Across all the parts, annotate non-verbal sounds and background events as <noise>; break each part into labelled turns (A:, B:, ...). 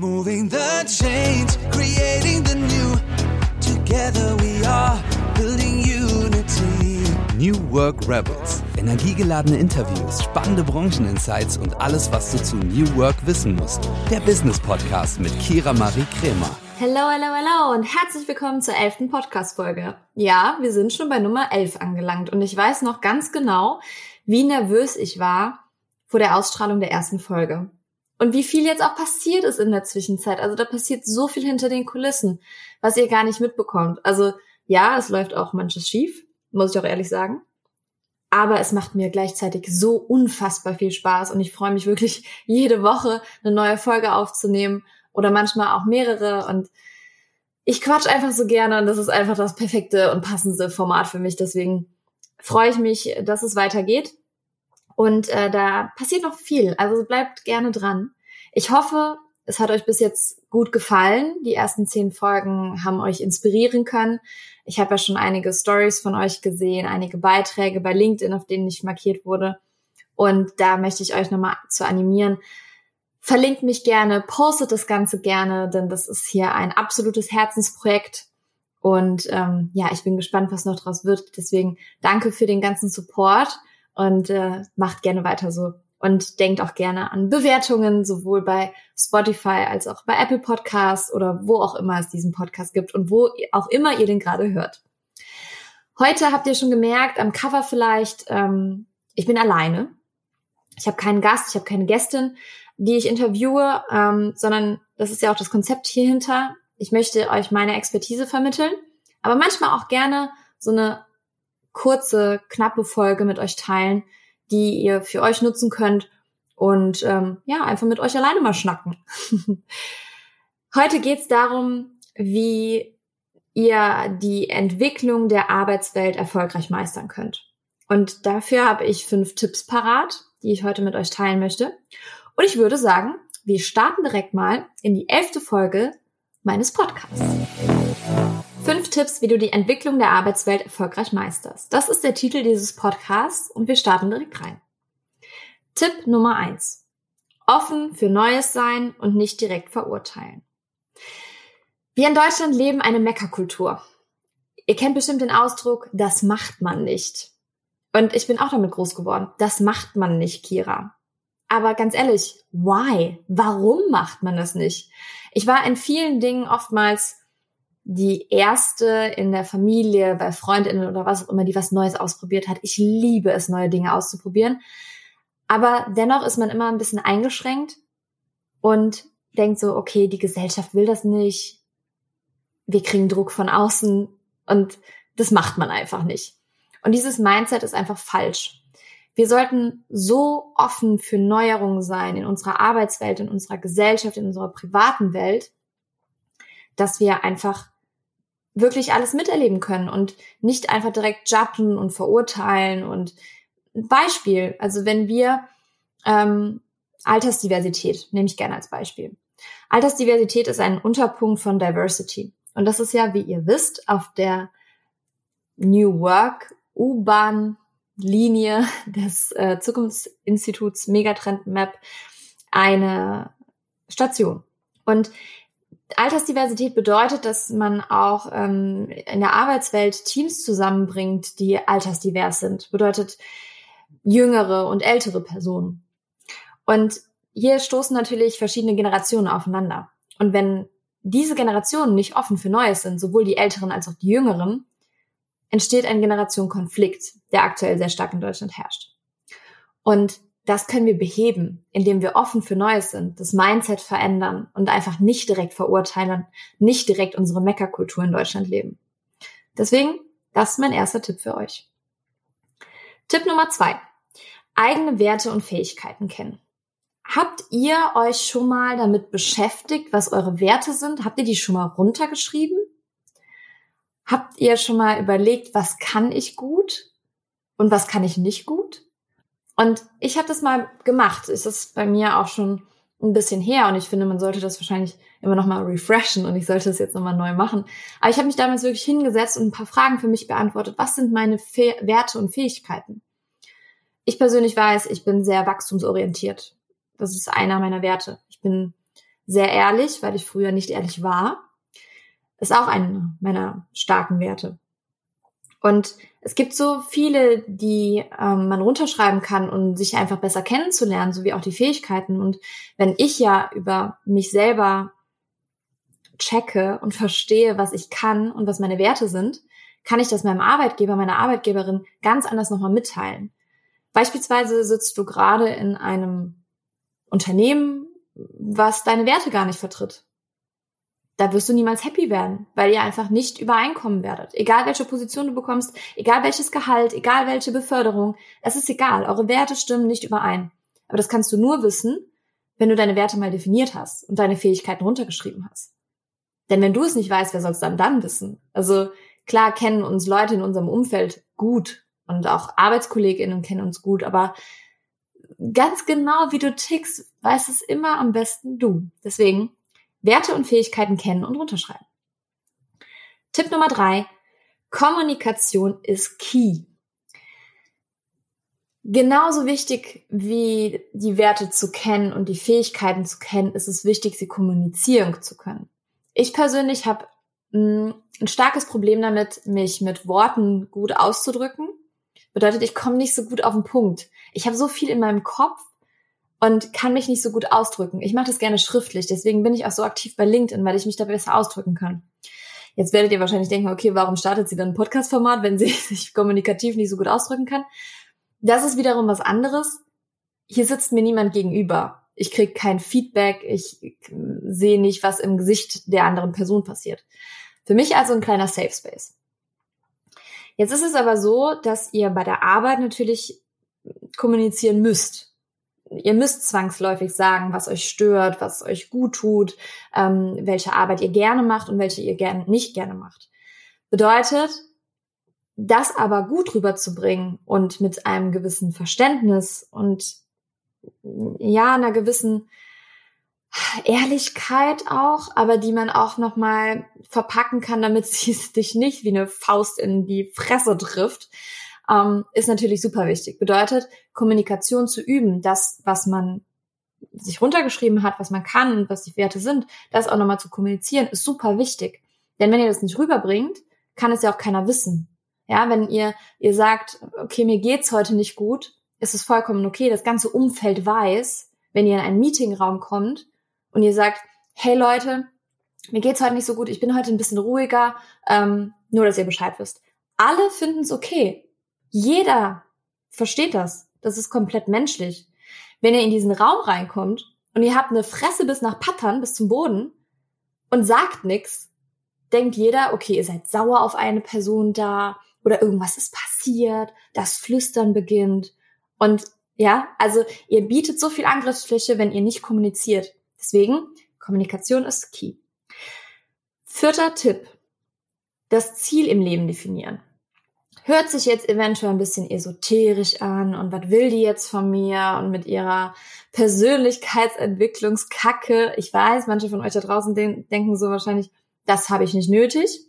A: Moving the change, creating the new. Together we are building unity.
B: New Work Rebels. Energiegeladene Interviews, spannende Brancheninsights und alles, was du zu New Work wissen musst. Der Business Podcast mit Kira Marie Kremer.
C: Hello, hello, hello und herzlich willkommen zur elften Podcast-Folge. Ja, wir sind schon bei Nummer elf angelangt und ich weiß noch ganz genau, wie nervös ich war vor der Ausstrahlung der ersten Folge. Und wie viel jetzt auch passiert ist in der Zwischenzeit. Also da passiert so viel hinter den Kulissen, was ihr gar nicht mitbekommt. Also ja, es läuft auch manches schief, muss ich auch ehrlich sagen. Aber es macht mir gleichzeitig so unfassbar viel Spaß und ich freue mich wirklich <laughs> jede Woche eine neue Folge aufzunehmen oder manchmal auch mehrere und ich quatsch einfach so gerne und das ist einfach das perfekte und passende Format für mich. Deswegen freue ich mich, dass es weitergeht. Und äh, da passiert noch viel. Also bleibt gerne dran. Ich hoffe, es hat euch bis jetzt gut gefallen. Die ersten zehn Folgen haben euch inspirieren können. Ich habe ja schon einige Stories von euch gesehen, einige Beiträge bei LinkedIn, auf denen ich markiert wurde. Und da möchte ich euch nochmal zu animieren. Verlinkt mich gerne, postet das Ganze gerne, denn das ist hier ein absolutes Herzensprojekt. Und ähm, ja, ich bin gespannt, was noch draus wird. Deswegen danke für den ganzen Support und äh, macht gerne weiter so. Und denkt auch gerne an Bewertungen, sowohl bei Spotify als auch bei Apple Podcasts oder wo auch immer es diesen Podcast gibt und wo auch immer ihr den gerade hört. Heute habt ihr schon gemerkt, am Cover vielleicht, ähm, ich bin alleine. Ich habe keinen Gast, ich habe keine Gästin, die ich interviewe, ähm, sondern das ist ja auch das Konzept hier hinter. Ich möchte euch meine Expertise vermitteln, aber manchmal auch gerne so eine kurze, knappe Folge mit euch teilen, die ihr für euch nutzen könnt und ähm, ja, einfach mit euch alleine mal schnacken. <laughs> Heute geht's darum, wie ihr die Entwicklung der Arbeitswelt erfolgreich meistern könnt. Und dafür habe ich fünf Tipps parat, die ich heute mit euch teilen möchte. Und ich würde sagen, wir starten direkt mal in die elfte Folge meines Podcasts. Fünf Tipps, wie du die Entwicklung der Arbeitswelt erfolgreich meisterst. Das ist der Titel dieses Podcasts und wir starten direkt rein. Tipp Nummer eins: Offen für Neues sein und nicht direkt verurteilen. Wir in Deutschland leben eine Meckerkultur. Ihr kennt bestimmt den Ausdruck, das macht man nicht. Und ich bin auch damit groß geworden. Das macht man nicht, Kira. Aber ganz ehrlich, why? Warum macht man das nicht? Ich war in vielen Dingen oftmals die erste in der Familie, bei Freundinnen oder was auch immer, die was Neues ausprobiert hat. Ich liebe es, neue Dinge auszuprobieren. Aber dennoch ist man immer ein bisschen eingeschränkt und denkt so, okay, die Gesellschaft will das nicht. Wir kriegen Druck von außen und das macht man einfach nicht. Und dieses Mindset ist einfach falsch. Wir sollten so offen für Neuerungen sein in unserer Arbeitswelt, in unserer Gesellschaft, in unserer privaten Welt, dass wir einfach wirklich alles miterleben können und nicht einfach direkt judgen und verurteilen und Beispiel, also wenn wir ähm, Altersdiversität, nehme ich gerne als Beispiel. Altersdiversität ist ein Unterpunkt von Diversity. Und das ist ja, wie ihr wisst, auf der New Work U-Bahn-Linie <laughs> des äh, Zukunftsinstituts Megatrend Map eine Station. Und Altersdiversität bedeutet, dass man auch ähm, in der Arbeitswelt Teams zusammenbringt, die altersdivers sind. Bedeutet jüngere und ältere Personen. Und hier stoßen natürlich verschiedene Generationen aufeinander. Und wenn diese Generationen nicht offen für Neues sind, sowohl die Älteren als auch die Jüngeren, entsteht ein Generationenkonflikt, der aktuell sehr stark in Deutschland herrscht. Und das können wir beheben, indem wir offen für Neues sind, das Mindset verändern und einfach nicht direkt verurteilen, nicht direkt unsere Meckerkultur in Deutschland leben. Deswegen, das ist mein erster Tipp für euch. Tipp Nummer zwei. Eigene Werte und Fähigkeiten kennen. Habt ihr euch schon mal damit beschäftigt, was eure Werte sind? Habt ihr die schon mal runtergeschrieben? Habt ihr schon mal überlegt, was kann ich gut und was kann ich nicht gut? Und ich habe das mal gemacht. Es ist bei mir auch schon ein bisschen her und ich finde, man sollte das wahrscheinlich immer noch mal refreshen und ich sollte das jetzt noch mal neu machen. Aber ich habe mich damals wirklich hingesetzt und ein paar Fragen für mich beantwortet. Was sind meine Fe Werte und Fähigkeiten? Ich persönlich weiß, ich bin sehr wachstumsorientiert. Das ist einer meiner Werte. Ich bin sehr ehrlich, weil ich früher nicht ehrlich war. Ist auch einer meiner starken Werte. Und es gibt so viele, die ähm, man runterschreiben kann, um sich einfach besser kennenzulernen, sowie auch die Fähigkeiten. Und wenn ich ja über mich selber checke und verstehe, was ich kann und was meine Werte sind, kann ich das meinem Arbeitgeber, meiner Arbeitgeberin ganz anders nochmal mitteilen. Beispielsweise sitzt du gerade in einem Unternehmen, was deine Werte gar nicht vertritt. Da wirst du niemals happy werden, weil ihr einfach nicht übereinkommen werdet. Egal welche Position du bekommst, egal welches Gehalt, egal welche Beförderung, es ist egal. Eure Werte stimmen nicht überein. Aber das kannst du nur wissen, wenn du deine Werte mal definiert hast und deine Fähigkeiten runtergeschrieben hast. Denn wenn du es nicht weißt, wer soll es dann dann wissen? Also klar kennen uns Leute in unserem Umfeld gut und auch ArbeitskollegInnen kennen uns gut, aber ganz genau, wie du tickst, weiß es immer am besten du. Deswegen Werte und Fähigkeiten kennen und runterschreiben. Tipp Nummer drei. Kommunikation ist key. Genauso wichtig wie die Werte zu kennen und die Fähigkeiten zu kennen, ist es wichtig, sie kommunizieren zu können. Ich persönlich habe mm, ein starkes Problem damit, mich mit Worten gut auszudrücken. Bedeutet, ich komme nicht so gut auf den Punkt. Ich habe so viel in meinem Kopf und kann mich nicht so gut ausdrücken. Ich mache das gerne schriftlich, deswegen bin ich auch so aktiv bei LinkedIn, weil ich mich da besser ausdrücken kann. Jetzt werdet ihr wahrscheinlich denken, okay, warum startet sie dann ein Podcast-Format, wenn sie <laughs> sich kommunikativ nicht so gut ausdrücken kann? Das ist wiederum was anderes. Hier sitzt mir niemand gegenüber. Ich kriege kein Feedback, ich sehe nicht, was im Gesicht der anderen Person passiert. Für mich also ein kleiner Safe Space. Jetzt ist es aber so, dass ihr bei der Arbeit natürlich kommunizieren müsst ihr müsst zwangsläufig sagen, was euch stört, was euch gut tut, ähm, welche Arbeit ihr gerne macht und welche ihr gern, nicht gerne macht. Bedeutet, das aber gut rüberzubringen und mit einem gewissen Verständnis und ja, einer gewissen Ehrlichkeit auch, aber die man auch nochmal verpacken kann, damit <laughs> sie dich nicht wie eine Faust in die Fresse trifft, ähm, ist natürlich super wichtig. Bedeutet, Kommunikation zu üben, das, was man sich runtergeschrieben hat, was man kann und was die Werte sind, das auch nochmal zu kommunizieren, ist super wichtig. Denn wenn ihr das nicht rüberbringt, kann es ja auch keiner wissen. Ja, wenn ihr, ihr sagt, okay, mir geht's heute nicht gut, ist es vollkommen okay. Das ganze Umfeld weiß, wenn ihr in einen Meetingraum kommt und ihr sagt, hey Leute, mir geht's heute nicht so gut, ich bin heute ein bisschen ruhiger, ähm, nur dass ihr Bescheid wisst. Alle finden es okay. Jeder versteht das. Das ist komplett menschlich. Wenn ihr in diesen Raum reinkommt und ihr habt eine Fresse bis nach Pattern, bis zum Boden und sagt nichts, denkt jeder, okay, ihr seid sauer auf eine Person da oder irgendwas ist passiert, das Flüstern beginnt. Und ja, also ihr bietet so viel Angriffsfläche, wenn ihr nicht kommuniziert. Deswegen, Kommunikation ist key. Vierter Tipp. Das Ziel im Leben definieren hört sich jetzt eventuell ein bisschen esoterisch an und was will die jetzt von mir und mit ihrer Persönlichkeitsentwicklungskacke. Ich weiß, manche von euch da draußen den denken so wahrscheinlich, das habe ich nicht nötig.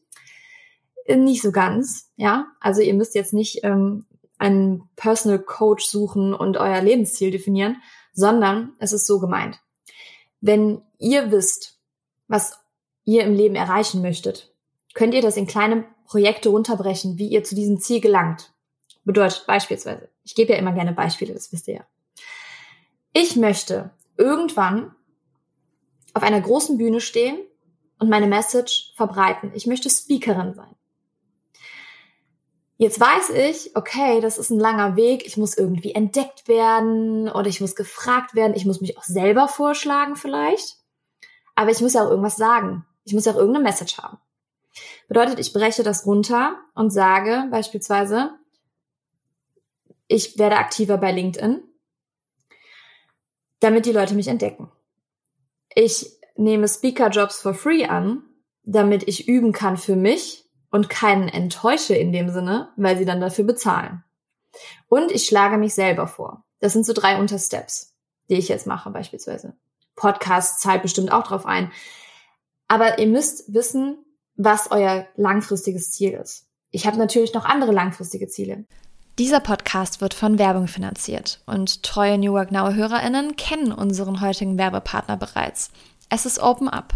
C: Nicht so ganz, ja. Also ihr müsst jetzt nicht ähm, einen Personal Coach suchen und euer Lebensziel definieren, sondern es ist so gemeint. Wenn ihr wisst, was ihr im Leben erreichen möchtet, könnt ihr das in kleinen Projekte runterbrechen, wie ihr zu diesem Ziel gelangt. Bedeutet beispielsweise, ich gebe ja immer gerne Beispiele, das wisst ihr ja. Ich möchte irgendwann auf einer großen Bühne stehen und meine Message verbreiten. Ich möchte Speakerin sein. Jetzt weiß ich, okay, das ist ein langer Weg, ich muss irgendwie entdeckt werden oder ich muss gefragt werden, ich muss mich auch selber vorschlagen vielleicht. Aber ich muss ja auch irgendwas sagen. Ich muss ja auch irgendeine Message haben. Bedeutet, ich breche das runter und sage beispielsweise, ich werde aktiver bei LinkedIn, damit die Leute mich entdecken. Ich nehme Speaker-Jobs for free an, damit ich üben kann für mich und keinen enttäusche in dem Sinne, weil sie dann dafür bezahlen. Und ich schlage mich selber vor. Das sind so drei Untersteps, die ich jetzt mache beispielsweise. Podcast zahlt bestimmt auch drauf ein. Aber ihr müsst wissen, was euer langfristiges Ziel ist. Ich habe natürlich noch andere langfristige Ziele.
D: Dieser Podcast wird von Werbung finanziert und treue New Work Now HörerInnen kennen unseren heutigen Werbepartner bereits. Es ist Open Up.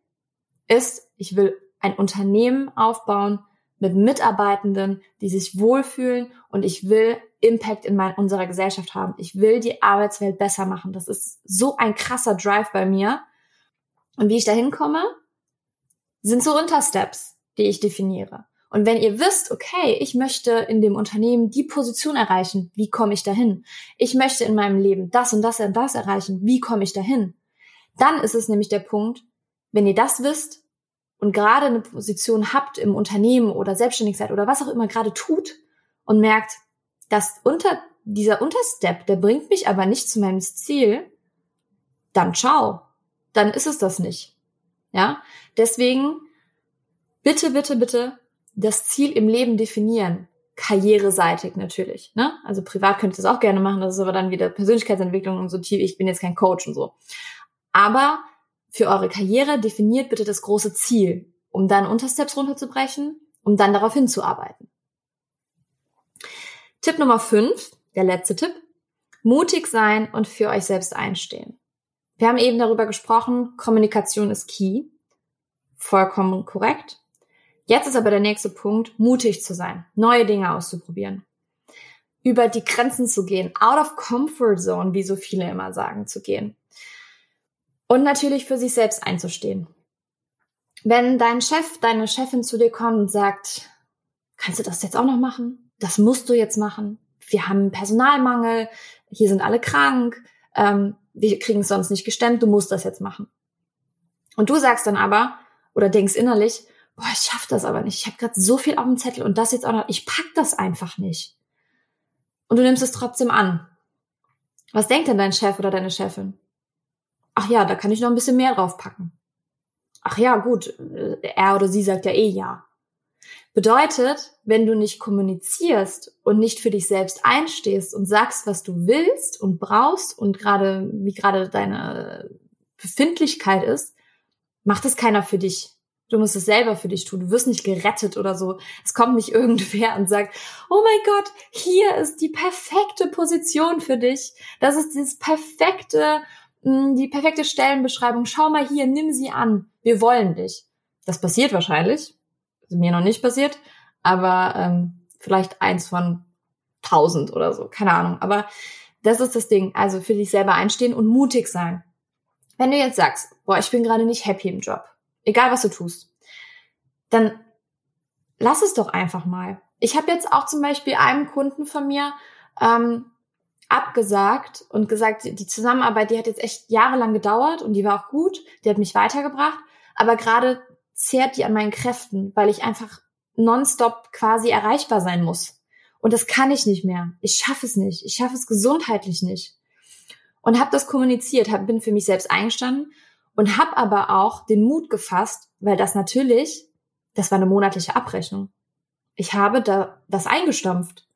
C: ist, ich will ein Unternehmen aufbauen mit Mitarbeitenden, die sich wohlfühlen und ich will Impact in mein, unserer Gesellschaft haben. Ich will die Arbeitswelt besser machen. Das ist so ein krasser Drive bei mir. Und wie ich da hinkomme, sind so Untersteps, die ich definiere. Und wenn ihr wisst, okay, ich möchte in dem Unternehmen die Position erreichen, wie komme ich dahin? Ich möchte in meinem Leben das und das und das erreichen, wie komme ich dahin? Dann ist es nämlich der Punkt, wenn ihr das wisst und gerade eine Position habt im Unternehmen oder selbstständig seid oder was auch immer gerade tut und merkt, dass unter, dieser Unterstep, der bringt mich aber nicht zu meinem Ziel, dann ciao. Dann ist es das nicht. Ja? Deswegen bitte, bitte, bitte das Ziel im Leben definieren. Karriereseitig natürlich. Ne? Also privat könnt ihr das auch gerne machen, das ist aber dann wieder Persönlichkeitsentwicklung und so tief. Ich bin jetzt kein Coach und so. Aber für eure Karriere definiert bitte das große Ziel, um dann Untersteps runterzubrechen, um dann darauf hinzuarbeiten. Tipp Nummer 5, der letzte Tipp. Mutig sein und für euch selbst einstehen. Wir haben eben darüber gesprochen, Kommunikation ist key. Vollkommen korrekt. Jetzt ist aber der nächste Punkt, mutig zu sein, neue Dinge auszuprobieren. Über die Grenzen zu gehen, out of comfort zone, wie so viele immer sagen, zu gehen. Und natürlich für sich selbst einzustehen. Wenn dein Chef, deine Chefin zu dir kommt und sagt, kannst du das jetzt auch noch machen? das musst du jetzt machen. Wir haben Personalmangel, hier sind alle krank, ähm, wir kriegen es sonst nicht gestemmt, du musst das jetzt machen. Und du sagst dann aber oder denkst innerlich, boah, ich schaff das aber nicht. Ich habe gerade so viel auf dem Zettel und das jetzt auch noch, ich pack das einfach nicht. Und du nimmst es trotzdem an. Was denkt denn dein Chef oder deine Chefin? Ach ja, da kann ich noch ein bisschen mehr drauf packen. Ach ja, gut, er oder sie sagt ja eh ja. Bedeutet, wenn du nicht kommunizierst und nicht für dich selbst einstehst und sagst, was du willst und brauchst und gerade, wie gerade deine Befindlichkeit ist, macht es keiner für dich. Du musst es selber für dich tun. Du wirst nicht gerettet oder so. Es kommt nicht <laughs> irgendwer und sagt, oh mein Gott, hier ist die perfekte Position für dich. Das ist das perfekte, die perfekte Stellenbeschreibung. Schau mal hier, nimm sie an. Wir wollen dich. Das passiert wahrscheinlich mir noch nicht passiert, aber ähm, vielleicht eins von tausend oder so, keine Ahnung. Aber das ist das Ding. Also für dich selber einstehen und mutig sein. Wenn du jetzt sagst, boah, ich bin gerade nicht happy im Job, egal was du tust, dann lass es doch einfach mal. Ich habe jetzt auch zum Beispiel einem Kunden von mir ähm, abgesagt und gesagt, die Zusammenarbeit, die hat jetzt echt jahrelang gedauert und die war auch gut, die hat mich weitergebracht, aber gerade zehrt die an meinen Kräften, weil ich einfach nonstop quasi erreichbar sein muss. Und das kann ich nicht mehr. Ich schaffe es nicht. Ich schaffe es gesundheitlich nicht. Und habe das kommuniziert, hab, bin für mich selbst eingestanden und habe aber auch den Mut gefasst, weil das natürlich, das war eine monatliche Abrechnung. Ich habe da das eingestampft.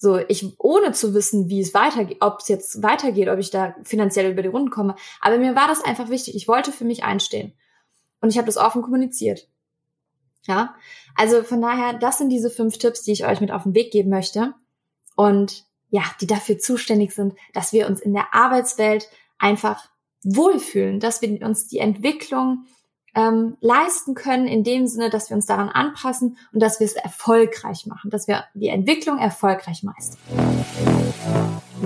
C: So, ich ohne zu wissen, wie es weitergeht, ob es jetzt weitergeht, ob ich da finanziell über die Runden komme. Aber mir war das einfach wichtig. Ich wollte für mich einstehen. Und ich habe das offen kommuniziert. Ja, also von daher, das sind diese fünf Tipps, die ich euch mit auf den Weg geben möchte. Und ja, die dafür zuständig sind, dass wir uns in der Arbeitswelt einfach wohlfühlen, dass wir uns die Entwicklung ähm, leisten können, in dem Sinne, dass wir uns daran anpassen und dass wir es erfolgreich machen, dass wir die Entwicklung erfolgreich meistern.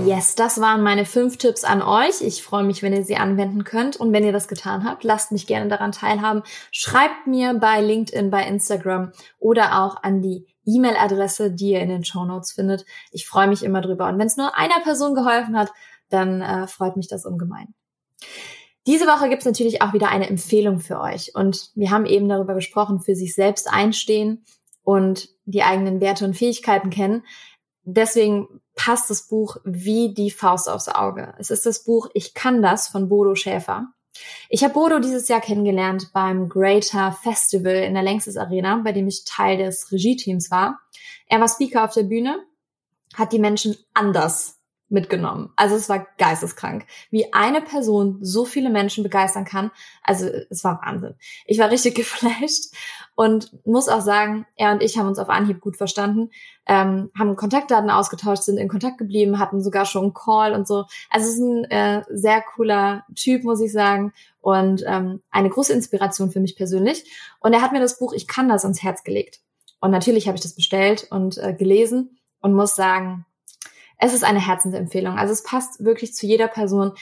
C: Yes, das waren meine fünf Tipps an euch. Ich freue mich, wenn ihr sie anwenden könnt. Und wenn ihr das getan habt, lasst mich gerne daran teilhaben. Schreibt mir bei LinkedIn, bei Instagram oder auch an die E-Mail-Adresse, die ihr in den Show Notes findet. Ich freue mich immer drüber. Und wenn es nur einer Person geholfen hat, dann äh, freut mich das ungemein. Diese Woche gibt es natürlich auch wieder eine Empfehlung für euch. Und wir haben eben darüber gesprochen, für sich selbst einstehen und die eigenen Werte und Fähigkeiten kennen. Deswegen passt das Buch wie die Faust aufs Auge. Es ist das Buch Ich kann das von Bodo Schäfer. Ich habe Bodo dieses Jahr kennengelernt beim Greater Festival in der Längstes Arena, bei dem ich Teil des Regie-Teams war. Er war Speaker auf der Bühne, hat die Menschen anders mitgenommen. Also es war geisteskrank, wie eine Person so viele Menschen begeistern kann. Also es war Wahnsinn. Ich war richtig <laughs> geflasht und muss auch sagen, er und ich haben uns auf Anhieb gut verstanden, ähm, haben Kontaktdaten ausgetauscht, sind in Kontakt geblieben, hatten sogar schon einen Call und so. Also es ist ein äh, sehr cooler Typ, muss ich sagen, und ähm, eine große Inspiration für mich persönlich. Und er hat mir das Buch Ich kann das ans Herz gelegt. Und natürlich habe ich das bestellt und äh, gelesen und muss sagen, es ist eine Herzensempfehlung. Also es passt wirklich zu jeder Person.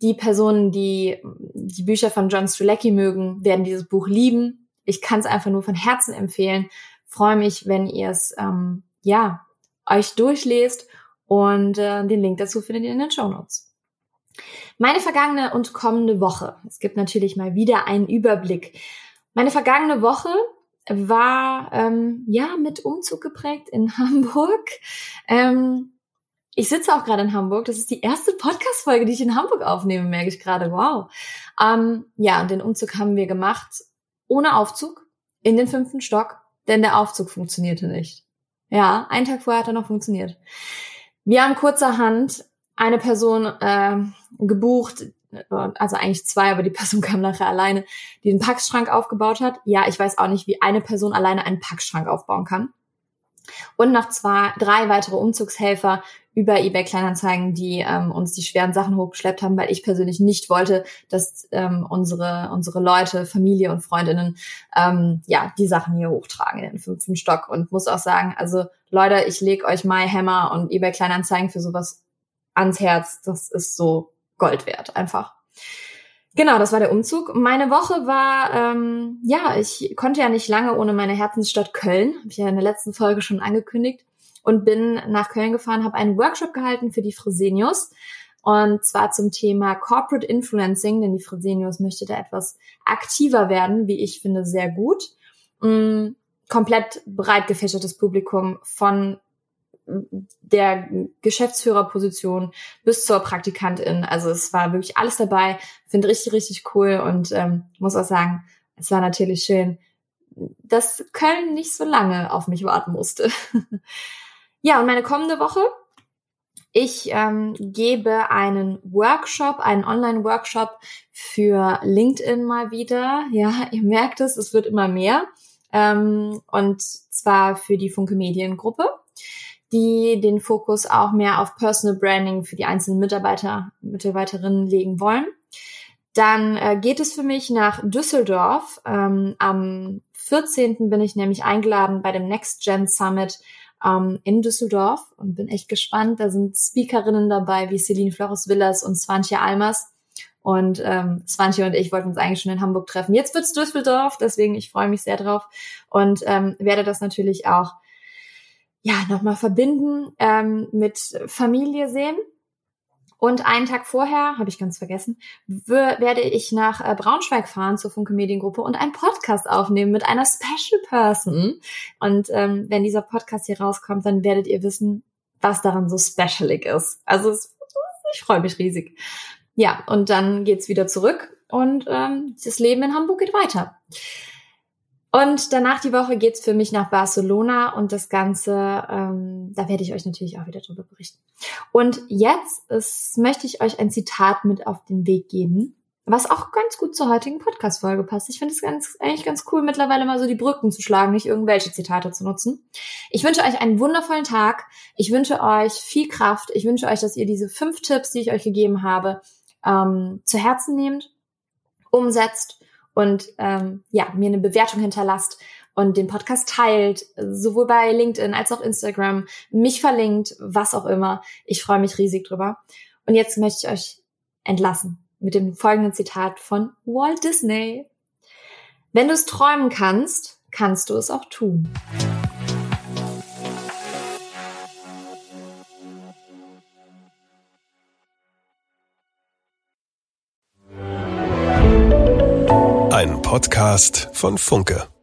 C: Die Personen, die die Bücher von John Strelacki mögen, werden dieses Buch lieben. Ich kann es einfach nur von Herzen empfehlen. Freue mich, wenn ihr es ähm, ja euch durchlest und äh, den Link dazu findet ihr in den Show Notes. Meine vergangene und kommende Woche. Es gibt natürlich mal wieder einen Überblick. Meine vergangene Woche war ähm, ja mit Umzug geprägt in <laughs> Hamburg. Ähm, ich sitze auch gerade in Hamburg. Das ist die erste Podcast-Folge, die ich in Hamburg aufnehme, merke ich gerade. Wow. Ähm, ja, und den Umzug haben wir gemacht ohne Aufzug in den fünften Stock, denn der Aufzug funktionierte nicht. Ja, einen Tag vorher hat er noch funktioniert. Wir haben kurzerhand eine Person äh, gebucht, also eigentlich zwei, aber die Person <laughs> kam nachher alleine, die den Packschrank aufgebaut hat. Ja, ich weiß auch nicht, wie eine Person alleine einen Packschrank aufbauen kann. Und noch zwei, drei weitere Umzugshelfer über eBay Kleinanzeigen, die ähm, uns die schweren Sachen hochgeschleppt haben, weil ich persönlich nicht wollte, dass ähm, unsere unsere Leute, Familie und Freundinnen ähm, ja die Sachen hier hochtragen in den fünften Stock und muss auch sagen, also Leute, ich leg euch MyHammer und eBay Kleinanzeigen für sowas ans Herz. Das ist so Gold wert einfach. Genau, das war der Umzug. Meine Woche war, ähm, ja, ich konnte ja nicht lange ohne meine Herzensstadt Köln, habe ich ja in der letzten Folge schon angekündigt und bin nach Köln gefahren, habe einen Workshop gehalten für die Fresenius und zwar zum Thema Corporate Influencing, denn die Fresenius möchte da etwas aktiver werden, wie ich finde, sehr gut. Mm, komplett breit gefächertes Publikum von der Geschäftsführerposition bis zur Praktikantin. Also es war wirklich alles dabei. Finde richtig, richtig cool und ähm, muss auch sagen, es war natürlich schön, dass Köln nicht so lange auf mich warten musste. <laughs> Ja, und meine kommende Woche, ich ähm, gebe einen Workshop, einen Online-Workshop für LinkedIn mal wieder. Ja, <laughs> ihr merkt es, es wird immer mehr. Ähm, und zwar für die Funke Mediengruppe, die den Fokus auch mehr auf Personal Branding für die einzelnen Mitarbeiter, Mitarbeiterinnen legen wollen. Dann äh, geht es für mich nach Düsseldorf. Ähm, am 14. bin ich nämlich eingeladen bei dem Next Gen Summit ähm, in Düsseldorf und bin echt gespannt. Da sind Speakerinnen dabei wie Celine Flores Villas und Swantje Almers. Und ähm, Swantje und ich wollten uns eigentlich schon in Hamburg treffen. Jetzt wird's Düsseldorf, deswegen ich freue mich sehr drauf und ähm, werde das natürlich auch ja nochmal verbinden ähm, mit Familie sehen. Und einen Tag vorher, habe ich ganz vergessen, werde ich nach äh, Braunschweig fahren zur Funke Mediengruppe und einen Podcast aufnehmen mit einer Special Person. Und ähm, wenn dieser Podcast hier rauskommt, dann werdet ihr wissen, was daran so specialig ist. Also es, ich freue mich riesig. Ja, und dann geht's wieder zurück und ähm, das Leben in Hamburg geht weiter. Und danach die Woche geht's für mich nach Barcelona und das Ganze, ähm, da werde ich euch natürlich auch wieder drüber berichten. Und jetzt ist, möchte ich euch ein Zitat mit auf den Weg geben, was auch ganz gut zur heutigen Podcast-Folge passt. Ich finde es ganz, eigentlich ganz cool, mittlerweile mal so die Brücken zu schlagen, nicht irgendwelche Zitate zu nutzen. Ich wünsche euch einen wundervollen Tag. Ich wünsche euch viel Kraft. Ich wünsche euch, dass ihr diese fünf Tipps, die ich euch gegeben habe, ähm, zu Herzen nehmt, umsetzt und ähm, ja, mir eine Bewertung hinterlasst und den Podcast teilt, sowohl bei LinkedIn als auch Instagram, mich verlinkt, was auch immer. Ich freue mich riesig drüber. Und jetzt möchte ich euch entlassen mit dem folgenden Zitat von Walt Disney. Wenn du es träumen kannst, kannst du es auch tun.
E: Podcast von Funke.